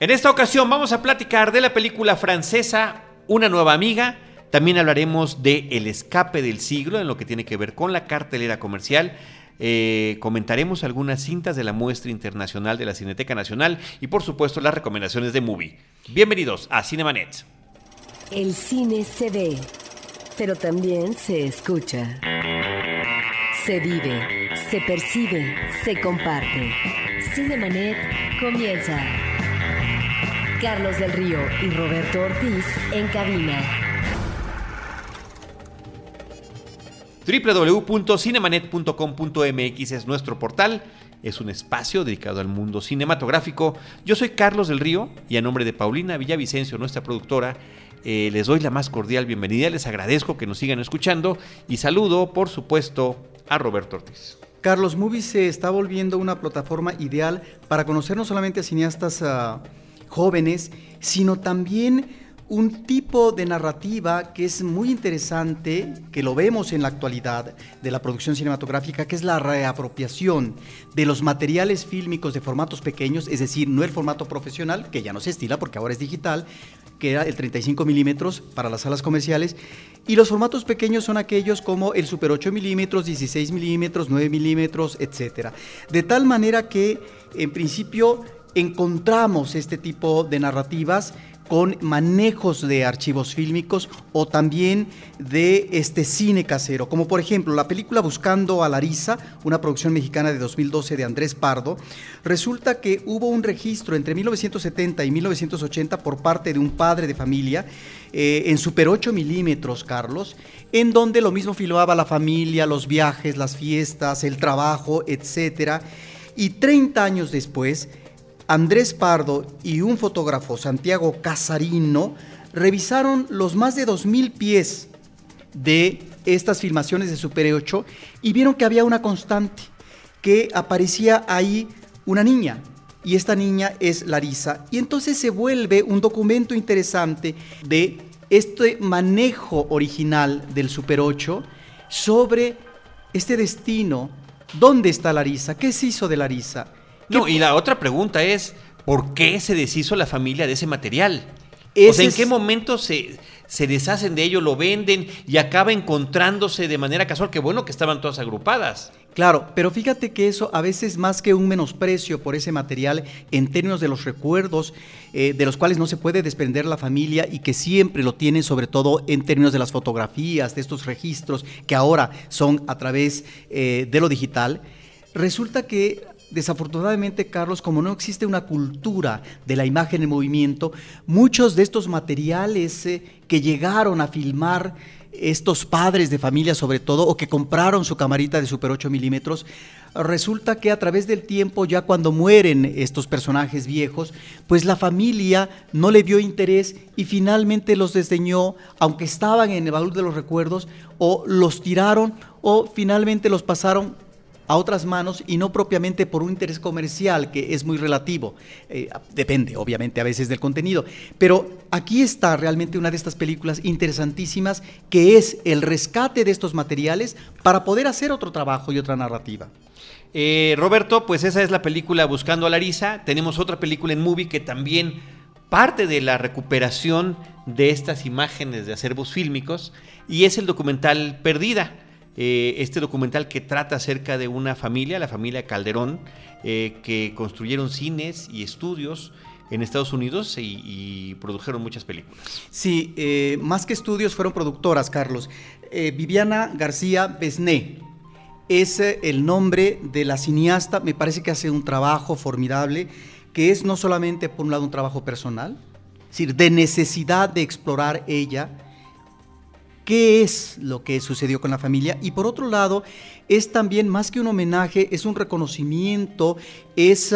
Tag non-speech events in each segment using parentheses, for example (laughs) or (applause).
En esta ocasión vamos a platicar de la película francesa Una nueva amiga. También hablaremos de El escape del siglo, en lo que tiene que ver con la cartelera comercial. Eh, comentaremos algunas cintas de la muestra internacional de la Cineteca Nacional y por supuesto las recomendaciones de Movie. Bienvenidos a Cinemanet. El cine se ve, pero también se escucha. Se vive, se percibe, se comparte. Cinemanet comienza. Carlos del Río y Roberto Ortiz en cabina. www.cinemanet.com.mx es nuestro portal, es un espacio dedicado al mundo cinematográfico. Yo soy Carlos del Río y a nombre de Paulina Villavicencio, nuestra productora, eh, les doy la más cordial bienvenida, les agradezco que nos sigan escuchando y saludo, por supuesto, a Roberto Ortiz. Carlos Movie se está volviendo una plataforma ideal para conocer no solamente a cineastas uh, jóvenes, sino también un tipo de narrativa que es muy interesante, que lo vemos en la actualidad de la producción cinematográfica, que es la reapropiación de los materiales fílmicos de formatos pequeños, es decir, no el formato profesional, que ya no se estila porque ahora es digital, que era el 35 milímetros para las salas comerciales, y los formatos pequeños son aquellos como el Super 8 milímetros, 16 milímetros, 9 milímetros, etc. De tal manera que, en principio, encontramos este tipo de narrativas con manejos de archivos fílmicos o también de este cine casero, como por ejemplo la película Buscando a Larisa, una producción mexicana de 2012 de Andrés Pardo, resulta que hubo un registro entre 1970 y 1980 por parte de un padre de familia eh, en Super 8 milímetros, Carlos, en donde lo mismo filmaba la familia, los viajes, las fiestas, el trabajo, etc. Y 30 años después, Andrés Pardo y un fotógrafo, Santiago Casarino, revisaron los más de 2.000 pies de estas filmaciones de Super 8 y vieron que había una constante, que aparecía ahí una niña, y esta niña es Larisa. Y entonces se vuelve un documento interesante de este manejo original del Super 8 sobre este destino. ¿Dónde está Larisa? ¿Qué se hizo de Larisa? No, y la otra pregunta es, ¿por qué se deshizo la familia de ese material? o sea, ¿en qué momento se, se deshacen de ello, lo venden y acaba encontrándose de manera casual? Qué bueno que estaban todas agrupadas. Claro, pero fíjate que eso a veces más que un menosprecio por ese material en términos de los recuerdos eh, de los cuales no se puede desprender la familia y que siempre lo tienen sobre todo en términos de las fotografías, de estos registros que ahora son a través eh, de lo digital, resulta que desafortunadamente, Carlos, como no existe una cultura de la imagen en movimiento, muchos de estos materiales eh, que llegaron a filmar estos padres de familia sobre todo, o que compraron su camarita de Super 8 milímetros, resulta que a través del tiempo, ya cuando mueren estos personajes viejos, pues la familia no le dio interés y finalmente los desdeñó, aunque estaban en el baúl de los recuerdos, o los tiraron, o finalmente los pasaron a otras manos y no propiamente por un interés comercial que es muy relativo. Eh, depende, obviamente, a veces del contenido. Pero aquí está realmente una de estas películas interesantísimas que es el rescate de estos materiales para poder hacer otro trabajo y otra narrativa. Eh, Roberto, pues esa es la película Buscando a Larisa. Tenemos otra película en Movie que también parte de la recuperación de estas imágenes de acervos fílmicos y es el documental Perdida eh, este documental que trata acerca de una familia, la familia Calderón, eh, que construyeron cines y estudios en Estados Unidos y, produjeron muchas películas. Sí, eh, más que estudios fueron productoras, Carlos. Viviana García Besné es el nombre de la cineasta, me parece que hace un trabajo formidable, que es no solamente por un lado un trabajo personal, es decir, de necesidad de explorar ella, qué es lo que sucedió con la familia y por otro lado es también más que un homenaje, es un reconocimiento, es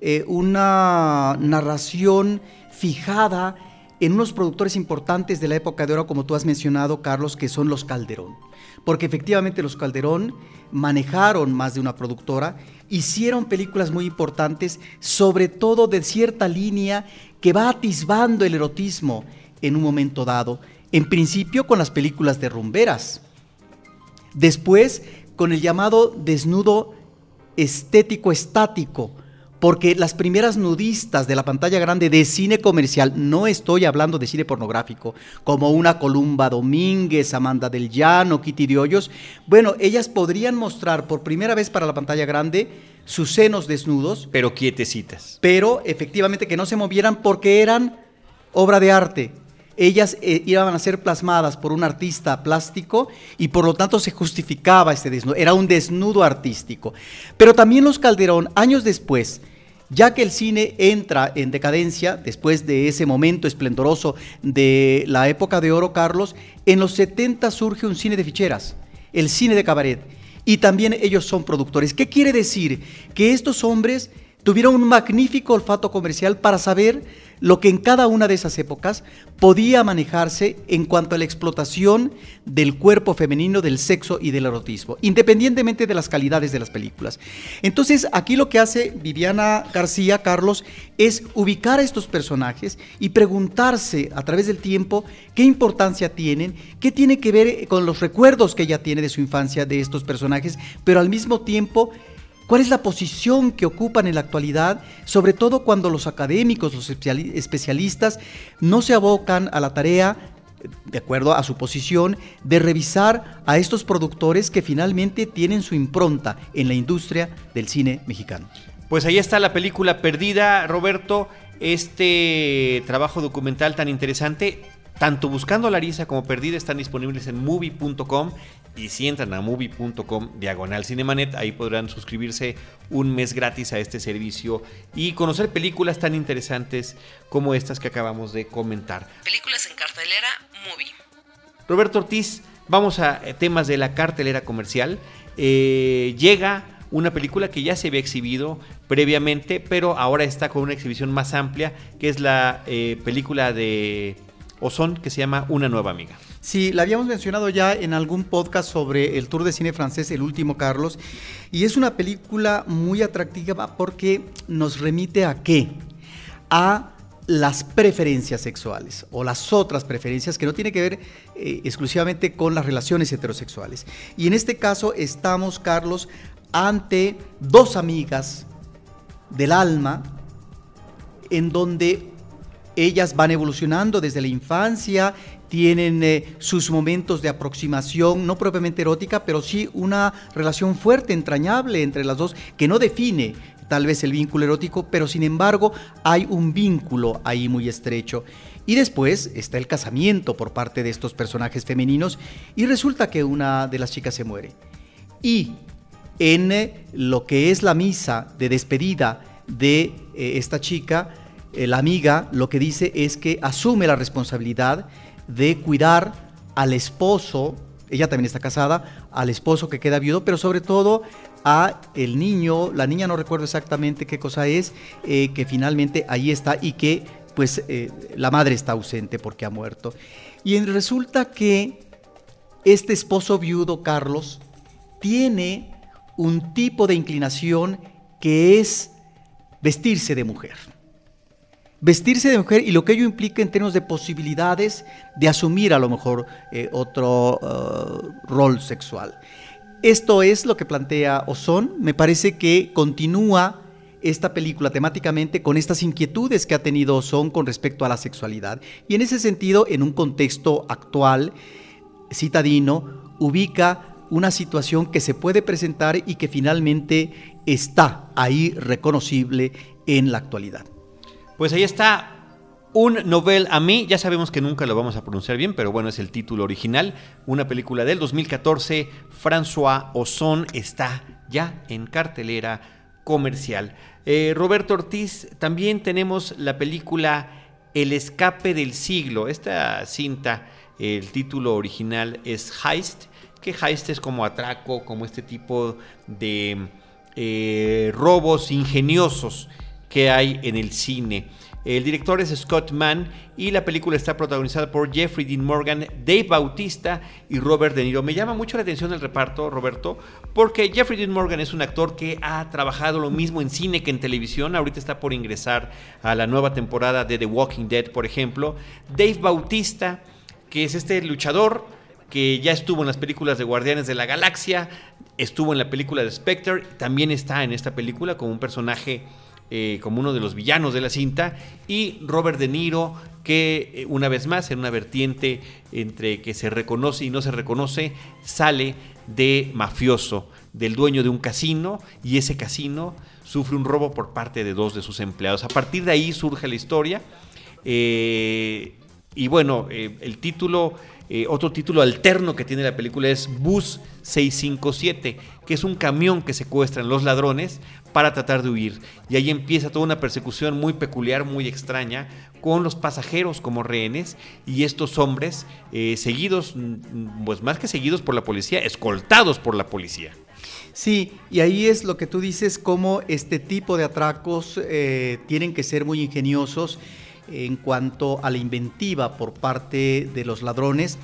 eh, una narración fijada en unos productores importantes de la época de oro, como tú has mencionado, Carlos, que son los Calderón. Porque efectivamente los Calderón manejaron más de una productora, hicieron películas muy importantes, sobre todo de cierta línea que va atisbando el erotismo en un momento dado en principio con las películas de rumberas. Después con el llamado desnudo estético estático, porque las primeras nudistas de la pantalla grande de cine comercial, no estoy hablando de cine pornográfico, como una Columba Domínguez, Amanda del Llano, Kitty de Hoyos, bueno, ellas podrían mostrar por primera vez para la pantalla grande sus senos desnudos. Pero quietecitas. Pero efectivamente que no se movieran porque eran obra de arte. Ellas eh, iban a ser plasmadas por un artista plástico y por lo tanto se justificaba este desnudo. Era un desnudo artístico. Pero también los Calderón, años después, ya que el cine entra en decadencia después de ese momento esplendoroso de la época de oro, Carlos, en los 70 surge un cine de ficheras, el cine de cabaret y también ellos son productores. ¿Qué quiere decir? Que estos hombres tuvieron un magnífico olfato comercial para saber lo que en cada una de esas épocas podía manejarse en cuanto a la explotación del cuerpo femenino, del sexo y del erotismo, independientemente de las calidades de las películas. Entonces, aquí lo que hace Viviana García, Carlos, es ubicar a estos personajes y preguntarse a través del tiempo qué importancia tienen, qué tiene que ver con los recuerdos que ella tiene de su infancia de estos personajes, pero al mismo tiempo ¿Cuál es la posición que ocupan en la actualidad, sobre todo cuando los académicos, los especialistas, no se abocan a la tarea, de acuerdo a su posición, de revisar a estos productores que finalmente tienen su impronta en la industria del cine mexicano? Pues ahí está la película Perdida, Roberto, este trabajo documental tan interesante. Tanto Buscando a Larisa como Perdida están disponibles en movie.com y si entran a movie.com diagonal cinemanet, ahí podrán suscribirse un mes gratis a este servicio y conocer películas tan interesantes como estas que acabamos de comentar. Películas en cartelera, movie. Roberto Ortiz, vamos a eh, temas de la cartelera comercial. Eh, llega una película que ya se había exhibido previamente, pero ahora está con una exhibición más amplia, que es la eh, película de Ozón, que se llama Una nueva amiga. Sí, la habíamos mencionado ya en algún podcast sobre el Tour de Cine Francés, El Último Carlos, y es una película muy atractiva porque nos remite a qué? A las preferencias sexuales o las otras preferencias que no tiene que ver eh, exclusivamente con las relaciones heterosexuales. Y en este caso estamos, Carlos, ante dos amigas del alma en donde ellas van evolucionando desde la infancia tienen eh, sus momentos de aproximación, no propiamente erótica, pero sí una relación fuerte, entrañable entre las dos, que no define tal vez el vínculo erótico, pero sin embargo hay un vínculo ahí muy estrecho. Y después está el casamiento por parte de estos personajes femeninos y resulta que una de las chicas se muere. Y en eh, lo que es la misa de despedida de eh, esta chica, la amiga lo que dice es que asume la responsabilidad de cuidar al esposo, ella también está casada, al esposo que queda viudo, pero sobre todo a el niño, la niña no recuerdo exactamente qué cosa es, eh, que finalmente ahí está y que pues eh, la madre está ausente porque ha muerto. Y resulta que este esposo viudo, Carlos, tiene un tipo de inclinación que es vestirse de mujer vestirse de mujer y lo que ello implica en términos de posibilidades de asumir a lo mejor eh, otro uh, rol sexual. Esto es lo que plantea Ozón. Me parece que continúa esta película temáticamente con estas inquietudes que ha tenido Ozón con respecto a la sexualidad. Y en ese sentido, en un contexto actual, citadino, ubica una situación que se puede presentar y que finalmente está ahí reconocible en la actualidad. Pues ahí está un novel a mí, ya sabemos que nunca lo vamos a pronunciar bien, pero bueno, es el título original. Una película del 2014, François Ozon está ya en cartelera comercial. Eh, Roberto Ortiz, también tenemos la película El escape del siglo. Esta cinta, el título original es Heist, que Heist es como atraco, como este tipo de eh, robos ingeniosos que hay en el cine. El director es Scott Mann y la película está protagonizada por Jeffrey Dean Morgan, Dave Bautista y Robert De Niro. Me llama mucho la atención el reparto, Roberto, porque Jeffrey Dean Morgan es un actor que ha trabajado lo mismo en cine que en televisión. Ahorita está por ingresar a la nueva temporada de The Walking Dead, por ejemplo. Dave Bautista, que es este luchador que ya estuvo en las películas de Guardianes de la Galaxia, estuvo en la película de Spectre, también está en esta película como un personaje eh, como uno de los villanos de la cinta, y Robert De Niro, que eh, una vez más, en una vertiente entre que se reconoce y no se reconoce, sale de mafioso, del dueño de un casino, y ese casino sufre un robo por parte de dos de sus empleados. A partir de ahí surge la historia. Eh, y bueno, el título, otro título alterno que tiene la película es Bus 657, que es un camión que secuestran los ladrones para tratar de huir. Y ahí empieza toda una persecución muy peculiar, muy extraña, con los pasajeros como rehenes y estos hombres seguidos, mm, pues más que seguidos por la policía, escoltados por la policía. Sí, y ahí es lo que tú dices, cómo este tipo de atracos eh, tienen que ser muy ingeniosos en cuanto a la inventiva por parte de los ladrones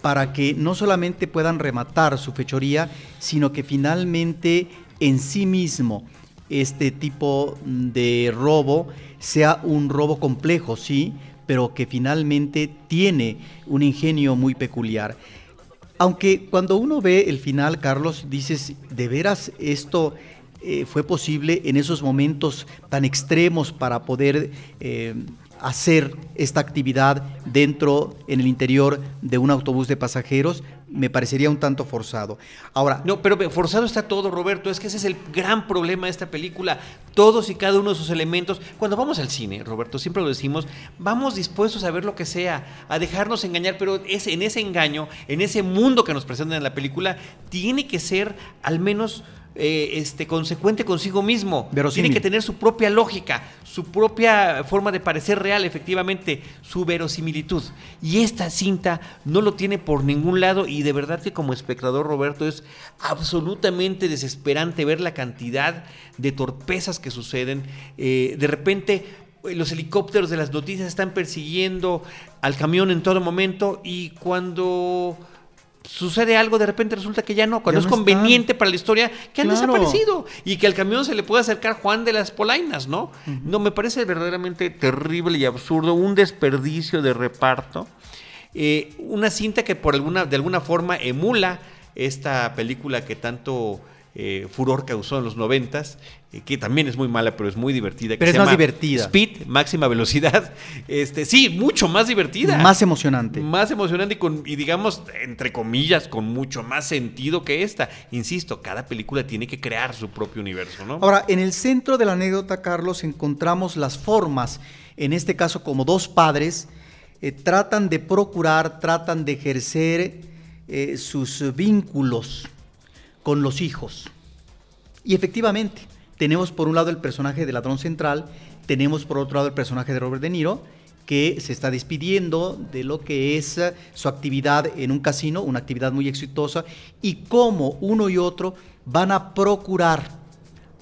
para que no solamente puedan rematar su fechoría, sino que finalmente en sí mismo este tipo de robo sea un robo complejo, sí, pero que finalmente tiene un ingenio muy peculiar. Aunque cuando uno ve el final, Carlos, dices, ¿de veras esto eh, fue posible en esos momentos tan extremos para poder eh, hacer esta actividad dentro, en el interior de un autobús de pasajeros? Me parecería un tanto forzado. Ahora. No, pero forzado está todo, Roberto. Es que ese es el gran problema de esta película. Todos y cada uno de sus elementos. Cuando vamos al cine, Roberto, siempre lo decimos, vamos dispuestos a ver lo que sea, a dejarnos engañar, pero es, en ese engaño, en ese mundo que nos presentan en la película, tiene que ser al menos eh, este, consecuente consigo mismo. Tiene que tener su propia lógica, su propia forma de parecer real, efectivamente, su verosimilitud. Y esta cinta no lo tiene por ningún lado y de verdad que como espectador, Roberto, es absolutamente desesperante ver la cantidad de torpezas que suceden. Eh, de repente los helicópteros de las noticias están persiguiendo al camión en todo momento y cuando sucede algo, de repente resulta que ya no, cuando es conveniente para la historia, que han desaparecido y que al camión se le puede acercar Juan de las Polainas, ¿no? No, me parece verdaderamente terrible y absurdo, un desperdicio de reparto. Eh, una cinta que por alguna, de alguna forma emula esta película que tanto eh, furor causó en los noventas, eh, que también es muy mala, pero es muy divertida. Pero es más divertida. Speed, máxima velocidad. (laughs) Este, sí, mucho más divertida. Más emocionante. Más emocionante y, con, y digamos, entre comillas, con mucho más sentido que esta. Insisto, cada película tiene que crear su propio universo, ¿no? Ahora, en el centro de la anécdota, Carlos, encontramos las formas, en este caso como dos padres, eh, tratan de procurar, tratan de ejercer sus vínculos con los hijos. Y efectivamente, tenemos por un lado el personaje del ladrón central, tenemos por otro lado el personaje de Robert De Niro, que se está despidiendo de lo que es eh, su actividad en un casino, una actividad muy exitosa, y cómo uno y otro van a procurar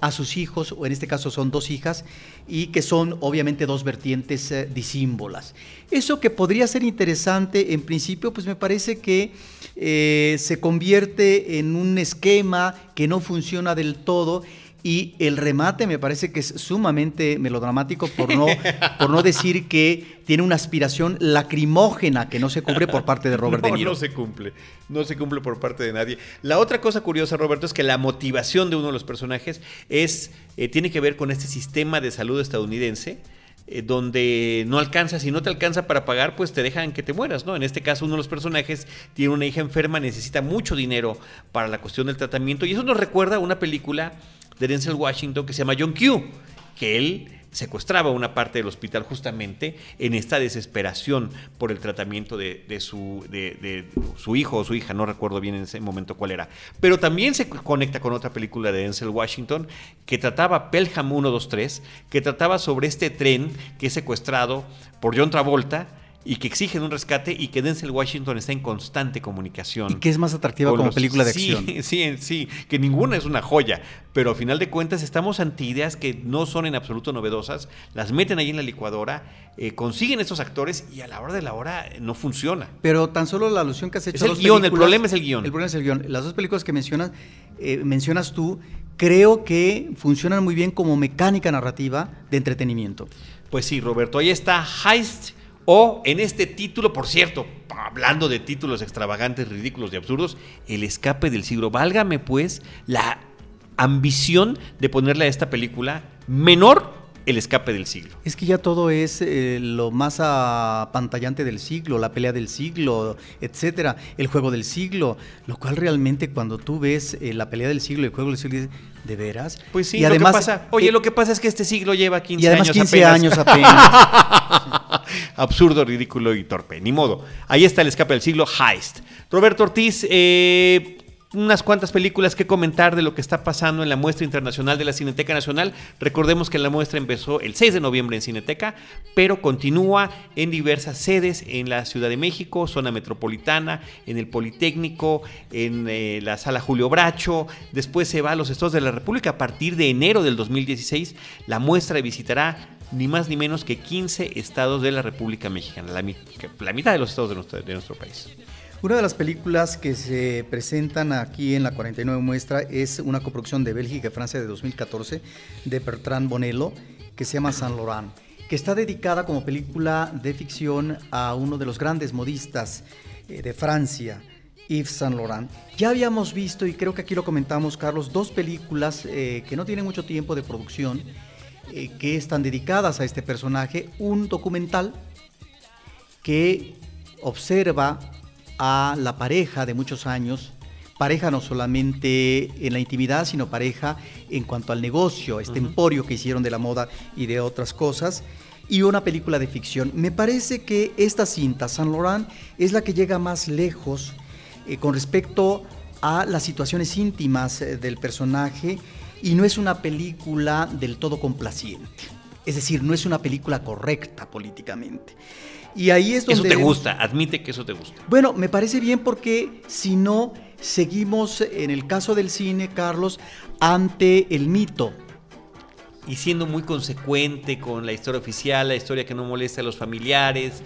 a sus hijos, o en este caso son dos hijas, y que son obviamente dos vertientes eh, disímbolas. Eso que podría ser interesante en principio, pues me parece que eh, se convierte en un esquema que no funciona del todo y el remate me parece que es sumamente melodramático, por no, por no decir que tiene una aspiración lacrimógena que no se cumple por parte de Robert (laughs) no, De Niro. No se cumple, no se cumple por parte de nadie. La otra cosa curiosa, Roberto, es que la motivación de uno de los personajes es, eh, tiene que ver con este sistema de salud estadounidense. Eh, donde no alcanza, si no te alcanza para pagar, pues te dejan que te mueras, ¿no? En este caso, uno de los personajes tiene una hija enferma, necesita mucho dinero para la cuestión del tratamiento, y eso nos recuerda a una película de Denzel Washington que se llama John Q, que él secuestraba una parte del hospital justamente en esta desesperación por el tratamiento de, su, de, su hijo o su hija, no recuerdo bien en ese momento cuál era. Pero también se conecta con otra película de Denzel Washington que trataba Pelham 123, que trataba sobre este tren que es secuestrado por John Travolta y que exigen un rescate y que Denzel Washington está en constante comunicación. Y que es más atractiva como película de acción. (laughs) Sí, sí, que ninguna es una joya, pero a final de cuentas estamos ante ideas que no son en absoluto novedosas, las meten ahí en la licuadora, eh, consiguen estos actores y a la hora de la hora no funciona. Pero tan solo la alusión que has hecho es el guion, el problema es el guion. El problema es el guion. Las dos películas que mencionas, eh, mencionas tú, creo que funcionan muy bien como mecánica narrativa de entretenimiento. Pues sí, Roberto, ahí está Heist o en este título, por cierto, hablando de títulos extravagantes, ridículos y absurdos, El escape del siglo. Válgame pues la ambición de ponerle a esta película menor El escape del siglo. Es que ya todo es eh, lo más apantallante del siglo, la pelea del siglo, etcétera, el juego del siglo, lo cual realmente cuando tú ves eh, la pelea del siglo, el juego del siglo, dices, ¿de veras? Pues sí, y además, lo que pasa, oye, eh, lo que pasa es que este siglo lleva 15 y además años 15 apenas. años (laughs) apenas. Absurdo, ridículo y torpe. Ni modo. Ahí está el escape del siglo, Heist. Roberto Ortiz, eh, unas cuantas películas que comentar de lo que está pasando en la muestra internacional de la Cineteca Nacional. Recordemos que la muestra empezó el 6 de noviembre en Cineteca, pero continúa en diversas sedes en la Ciudad de México, zona metropolitana, en el Politécnico, en eh, la Sala Julio Bracho. Después se va a los Estados de la República. A partir de enero del 2016, la muestra visitará ni más ni menos que 15 estados de la República Mexicana, la, mitad de los estados de nuestro país. Una de las películas que se presentan aquí en la 49 muestra es una coproducción de Bélgica y Francia de 2014 de Bertrand Bonello que se llama Saint Laurent, que está dedicada como película de ficción a uno de los grandes modistas eh, de Francia, Yves Saint Laurent. Ya habíamos visto, y creo que aquí lo comentamos, Carlos, dos películas eh, que no tienen mucho tiempo de producción, eh, que están dedicadas a este personaje, un documental que observa a la pareja de muchos años, pareja no solamente en la intimidad, sino pareja en cuanto al negocio, este emporio que hicieron de la moda y de otras cosas, y una película de ficción. Me parece que esta cinta, Saint Laurent, es la que llega más lejos eh, con respecto a las situaciones íntimas eh, del personaje y no es una película del todo complaciente. Es decir, no es una película correcta políticamente. Y ahí es donde Eso te gusta, admite que eso te gusta. bueno, me parece bien porque si no, seguimos en el caso del cine, Carlos, ante el mito. Y siendo muy consecuente con la historia oficial, la historia que no molesta a los familiares.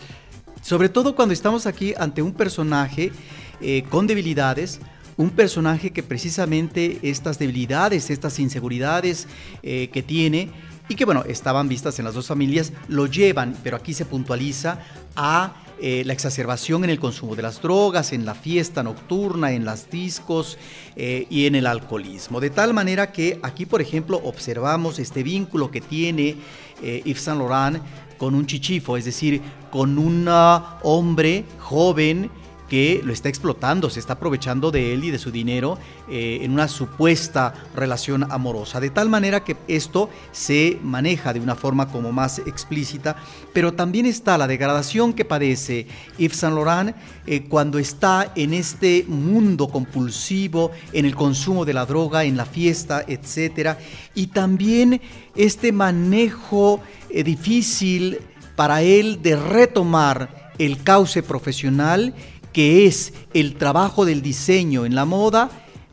Sobre todo cuando estamos aquí ante un personaje eh, con debilidades, un personaje que precisamente estas debilidades, estas inseguridades eh, que tiene y que bueno, estaban vistas en las dos familias, lo llevan, pero aquí se puntualiza a eh, la exacerbación en el consumo de las drogas, en la fiesta nocturna, en las discos eh, y en el alcoholismo. De tal manera que aquí, por ejemplo, observamos este vínculo que tiene eh, Yves Saint Laurent con un chichifo, es decir, con un ah, hombre joven que lo está explotando, se está aprovechando de él y de su dinero eh, en una supuesta relación amorosa. De tal manera que esto se maneja de una forma como más explícita, pero también está la degradación que padece Yves Saint Laurent eh, cuando está en este mundo compulsivo, en el consumo de la droga, en la fiesta, etcétera, y también este manejo eh, difícil para él de retomar el cauce profesional que es el trabajo del diseño en la moda,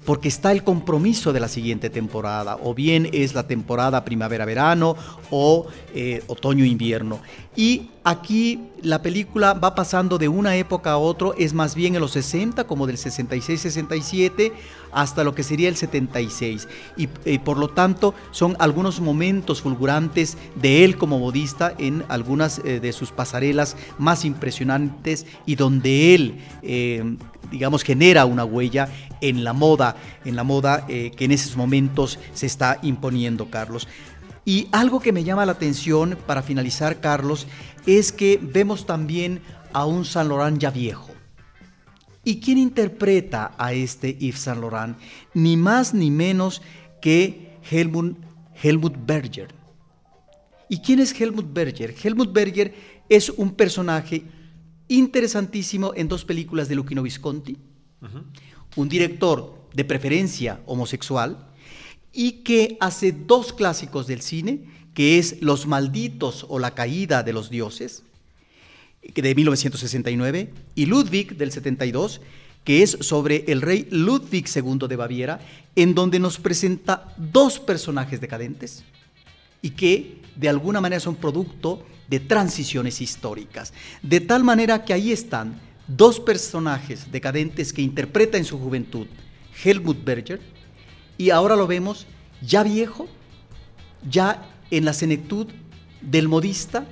porque está el compromiso de la siguiente temporada, o bien es la temporada primavera-verano o eh, otoño-invierno. Y aquí la película va pasando de una época a otra, es más bien en los 60, como del 66-67, hasta lo que sería el 76. Y eh, por lo tanto son algunos momentos fulgurantes de él como modista en algunas eh, de sus pasarelas más impresionantes y donde él, digamos, genera una huella en la moda, en la moda eh, que en esos momentos se está imponiendo, Carlos. Y algo que me llama la atención para finalizar, Carlos, es que vemos también a un Saint Laurent ya viejo. ¿Y quién interpreta a este Yves Saint Laurent? Ni más ni menos que Helmut, Helmut Berger. ¿Y quién es Helmut Berger? Helmut Berger es un personaje interesantísimo en dos películas de Luchino Visconti, un director de preferencia homosexual y que hace dos clásicos del cine, que es Los malditos o la caída de los dioses, de 1969, y Ludwig del 72, que es sobre el rey Ludwig II de Baviera, en donde nos presenta dos personajes decadentes y que de alguna manera son producto de transiciones históricas. De tal manera que ahí están dos personajes decadentes que interpreta en su juventud Helmut Berger y ahora lo vemos ya viejo, ya en la senectud del modista,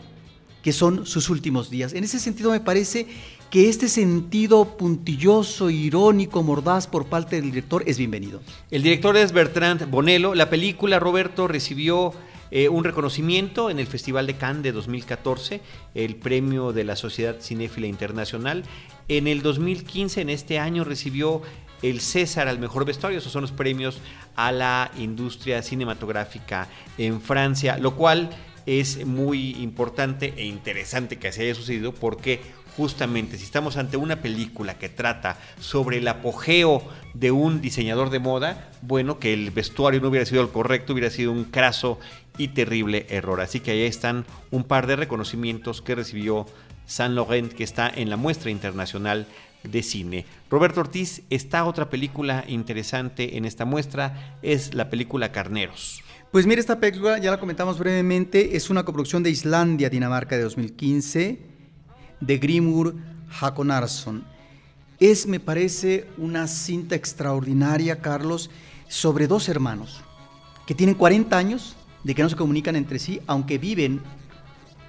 que son sus últimos días. En ese sentido me parece que este sentido puntilloso, irónico, mordaz por parte del director es bienvenido. El director es Bertrand Bonello. La película, Roberto, recibió eh, un reconocimiento en el Festival de Cannes de 2014, el premio de la Sociedad Cinéfila Internacional. En el 2015, en este año, recibió el César al mejor vestuario. Esos son los premios a la industria cinematográfica en Francia, lo cual es muy importante e interesante que así haya sucedido porque justamente si estamos ante una película que trata sobre el apogeo de un diseñador de moda, bueno, que el vestuario no hubiera sido el correcto, hubiera sido un craso y terrible error. Así que ahí están un par de reconocimientos que recibió Saint Laurent, que está en la muestra internacional de cine. Roberto Ortiz, está otra película interesante en esta muestra, es la película Carneros. Pues mire, esta película, ya la comentamos brevemente, es una coproducción de Islandia, Dinamarca de 2015 de Grimur Hakonarsson. Es, me parece, una cinta extraordinaria, Carlos, sobre dos hermanos que tienen 40 años de que no se comunican entre sí, aunque viven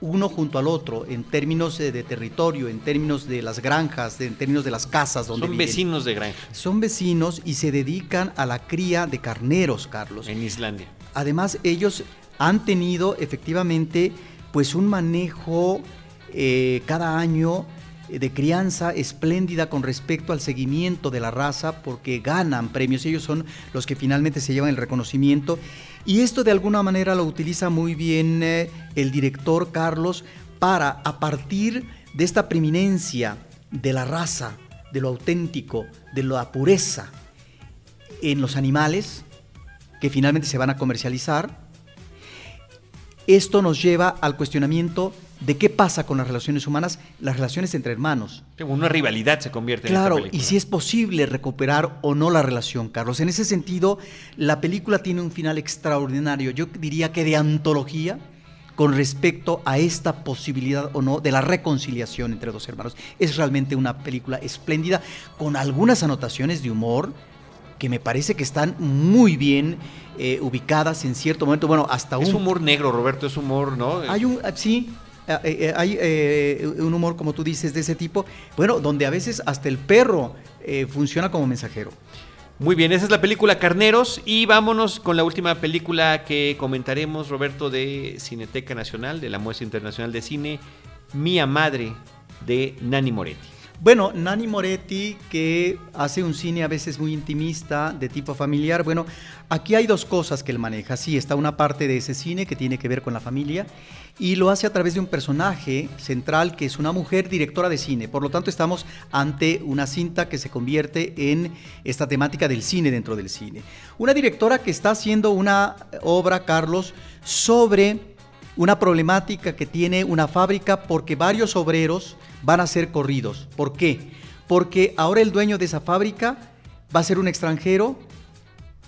uno junto al otro en términos de, territorio, en términos de las granjas, en términos de las casas donde Son vecinos de granja. Son vecinos y se dedican a la cría de carneros, Carlos. En Islandia. Además, ellos han tenido efectivamente pues un manejo eh, cada año eh, de crianza espléndida con respecto al seguimiento de la raza porque ganan premios, ellos son los que finalmente se llevan el reconocimiento. Y esto de alguna manera lo utiliza muy bien eh, el director Carlos para a partir de esta preeminencia de la raza, de lo auténtico, de la pureza en los animales que finalmente se van a comercializar, esto nos lleva al cuestionamiento de qué pasa con las relaciones humanas, las relaciones entre hermanos. Una rivalidad se convierte claro, en esta y si es posible recuperar o no la relación, Carlos. En ese sentido, la película tiene un final extraordinario, yo diría que de antología con respecto a esta posibilidad o no de la reconciliación entre dos hermanos. Es realmente una película espléndida, con algunas anotaciones de humor que me parece que están muy bien eh, ubicadas en cierto momento. Bueno, hasta un. Es humor negro, Roberto, es humor, ¿no? Hay un. Sí, hay eh, un humor, como tú dices, de ese tipo, bueno, donde a veces hasta el perro funciona como mensajero. Muy bien, esa es la película Carneros y vámonos con la última película que comentaremos, Roberto, de Cineteca Nacional, de la Muestra Internacional de Cine, Mía Madre, de Nani Moretti. Bueno, Nani Moretti, que hace un cine a veces muy intimista, de tipo familiar. Bueno, aquí hay dos cosas que él maneja. Sí, está una parte de ese cine que tiene que ver con la familia y lo hace a través de un personaje central que es una mujer directora de cine. Por lo tanto, estamos ante una cinta que se convierte en esta temática del cine dentro del cine. Una directora que está haciendo una obra, Carlos, sobre una problemática que tiene una fábrica porque varios obreros van a ser corridos. ¿Por qué? Porque ahora el dueño de esa fábrica va a ser un extranjero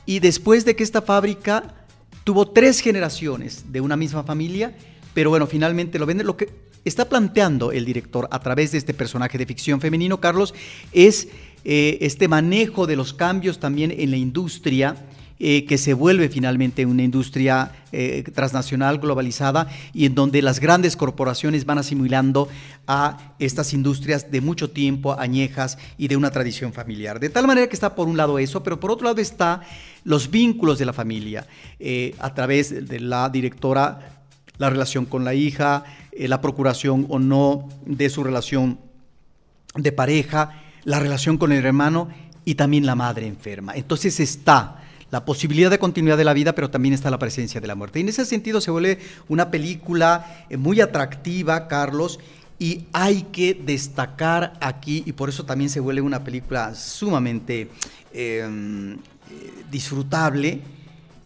y después de que esta fábrica tuvo tres generaciones de una misma familia, pero bueno, finalmente lo vende. Lo que está planteando el director a través de este personaje de ficción femenino, Carlos, es eh, este manejo de los cambios también en la industria. Eh, que se vuelve finalmente una industria eh, transnacional globalizada y en donde las grandes corporaciones van asimilando a estas industrias de mucho tiempo, añejas y de una tradición familiar. De tal manera que está por un lado eso, pero por otro lado está los vínculos de la familia a través de la directora la relación con la hija, eh, la procuración o no de su relación de pareja, la relación con el hermano y también la madre enferma. Entonces está la posibilidad de continuidad de la vida, pero también está la presencia de la muerte. Y en ese sentido se vuelve una película eh, muy atractiva, Carlos, y hay que destacar aquí, y por eso también se vuelve una película sumamente em, eh, disfrutable,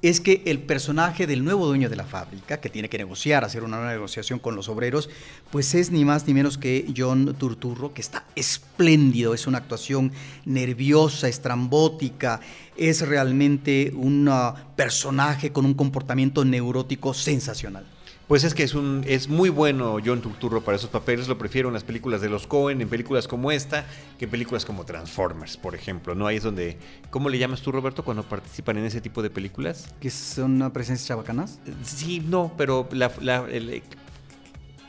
es que el personaje del nuevo dueño de la fábrica, que tiene que negociar, hacer una nueva negociación con los obreros, pues es ni más ni menos que John Turturro, que está espléndido, es una actuación nerviosa, estrambótica, es realmente un ah, personaje con un comportamiento neurótico sensacional. Pues es que es un es muy bueno John Turturro para esos papeles, lo prefiero en las películas de los Cohen, en películas como esta, que en películas como Transformers, por ejemplo, ¿no? Ahí es donde ¿cómo le llamas tú, Roberto, cuando participan en ese tipo de películas? ¿Que son presencias chabacanas? Sí, no, pero la,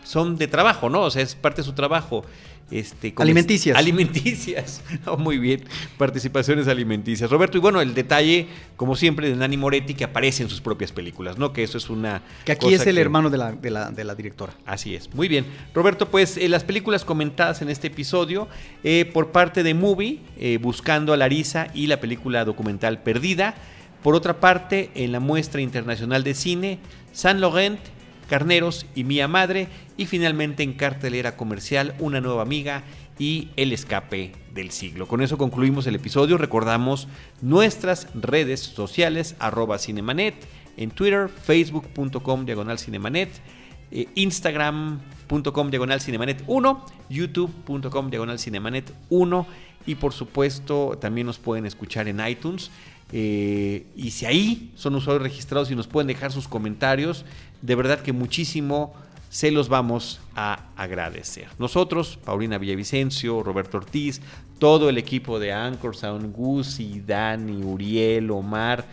son de trabajo, ¿no? O sea, es parte de su trabajo. Este, Alimenticias. (laughs) alimenticias. (laughs) Oh, muy bien. Participaciones alimenticias. Roberto, y bueno, el detalle, como siempre, de Nani Moretti, que aparece en sus propias películas, ¿no? Que eso es una. Que aquí cosa es el que- hermano de la, de la, de la directora. Así es, muy bien. Roberto, pues eh, las películas comentadas en este episodio eh, por parte de Movie, eh, Buscando a Larisa y la película documental Perdida. Por otra parte, en la muestra internacional de cine, San Laurent, Carneros y Mía Madre. Y finalmente en cartelera comercial, Una nueva amiga y El escape del siglo. Con eso concluimos el episodio. Recordamos nuestras redes sociales, arroba cinemanet, en Twitter, facebook.com diagonal cinemanet eh, instagram.com diagonal cinemanet 1, youtube.com diagonal cinemanet 1 y por supuesto también nos pueden escuchar en iTunes. Eh, y si ahí son usuarios registrados y nos pueden dejar sus comentarios, de verdad que muchísimo se los vamos a agradecer. Nosotros, Paulina Villavicencio, Roberto Ortiz, todo el equipo de Anchor Sound, Gusi, Dani, Uriel, Omar,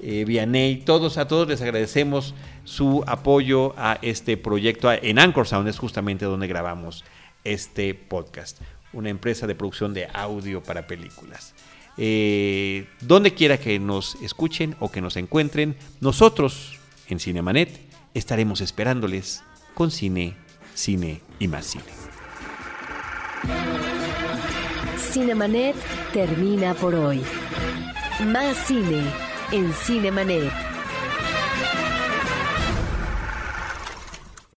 eh, Vianey, todos, a todos les agradecemos su apoyo a este proyecto. En Anchor Sound es justamente donde grabamos este podcast, una empresa de producción de audio para películas. Eh, donde quiera que nos escuchen o que nos encuentren, nosotros en Cinemanet estaremos esperándoles con cine, cine y más cine. Cinemanet termina por hoy. Más cine en Cinemanet.